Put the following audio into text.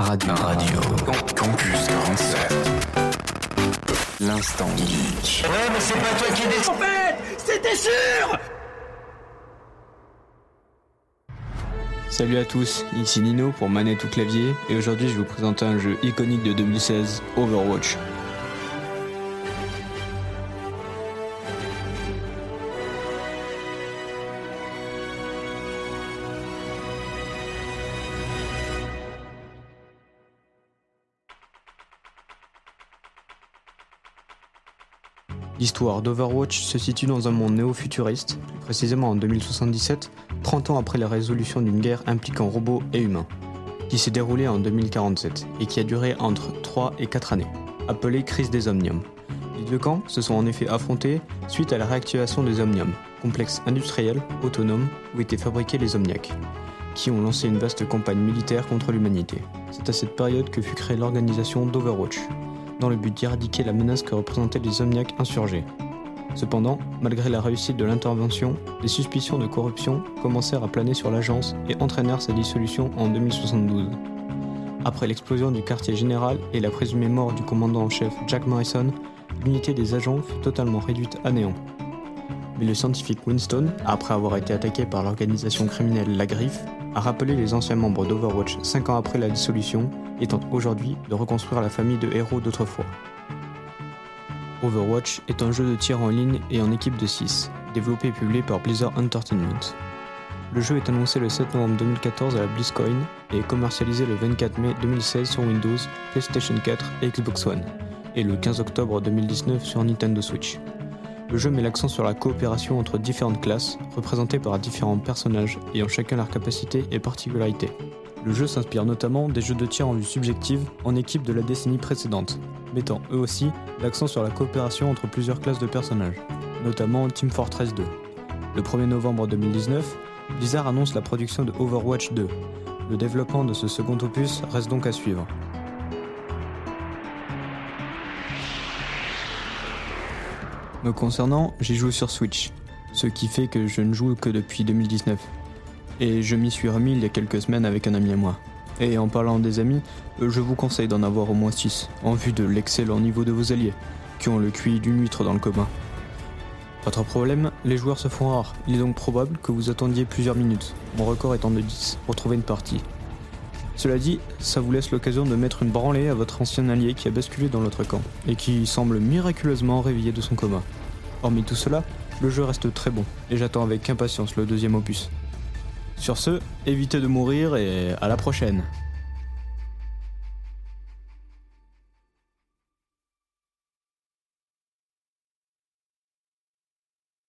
Radio. Radio. Campus 47. L'instant geek. Ouais, mais c'est pas toi qui décide. En fait, c'était sûr Salut à tous, ici Nino pour Manette ou Clavier et aujourd'hui je vais vous présenter un jeu iconique de 2016, Overwatch. L'histoire d'Overwatch se situe dans un monde néo-futuriste, précisément en 2077, 30 ans après la résolution d'une guerre impliquant robots et humains, qui s'est déroulée en 2047 et qui a duré entre 3 et 4 années, appelée crise des Omniums. Les deux camps se sont en effet affrontés suite à la réactivation des Omniums, complexe industriel autonome où étaient fabriqués les Omniacs, qui ont lancé une vaste campagne militaire contre l'humanité. C'est à cette période que fut créée l'organisation d'Overwatch, dans le but d'éradiquer la menace que représentaient les Omniacs insurgés. Cependant, malgré la réussite de l'intervention, les suspicions de corruption commencèrent à planer sur l'agence et entraînèrent sa dissolution en 2072. Après l'explosion du quartier général et la présumée mort du commandant en chef Jack Morrison, l'unité des agents fut totalement réduite à néant. Mais le scientifique Winston, après avoir été attaqué par l'organisation criminelle La Griffe, a rappelé les anciens membres d'Overwatch 5 ans après la dissolution et tente aujourd'hui de reconstruire la famille de héros d'autrefois. Overwatch est un jeu de tir en ligne et en équipe de 6, développé et publié par Blizzard Entertainment. Le jeu est annoncé le 7 novembre 2014 à la BlizzCon et est commercialisé le 24 mai 2016 sur Windows, PlayStation 4 et Xbox One, et le 15 octobre 2019 sur Nintendo Switch. Le jeu met l'accent sur la coopération entre différentes classes, représentées par différents personnages ayant chacun leurs capacités et particularités. Le jeu s'inspire notamment des jeux de tir en vue subjective en équipe de la décennie précédente, mettant eux aussi l'accent sur la coopération entre plusieurs classes de personnages, notamment Team Fortress 2. Le 1er novembre 2019, Blizzard annonce la production de Overwatch 2. Le développement de ce second opus reste donc à suivre. Me concernant, j'y joue sur Switch, ce qui fait que je ne joue que depuis 2019. Et je m'y suis remis il y a quelques semaines avec un ami à moi. Et en parlant des amis, je vous conseille d'en avoir au moins 6, en vue de l'excellent niveau de vos alliés, qui ont le QI d'une huître dans le commun. Autre problème, les joueurs se font rares, il est donc probable que vous attendiez plusieurs minutes, mon record étant de 10, pour trouver une partie. Cela dit, ça vous laisse l'occasion de mettre une branlée à votre ancien allié qui a basculé dans l'autre camp, et qui semble miraculeusement réveillé de son coma. Hormis tout cela, le jeu reste très bon, et j'attends avec impatience le deuxième opus. Sur ce, évitez de mourir et à la prochaine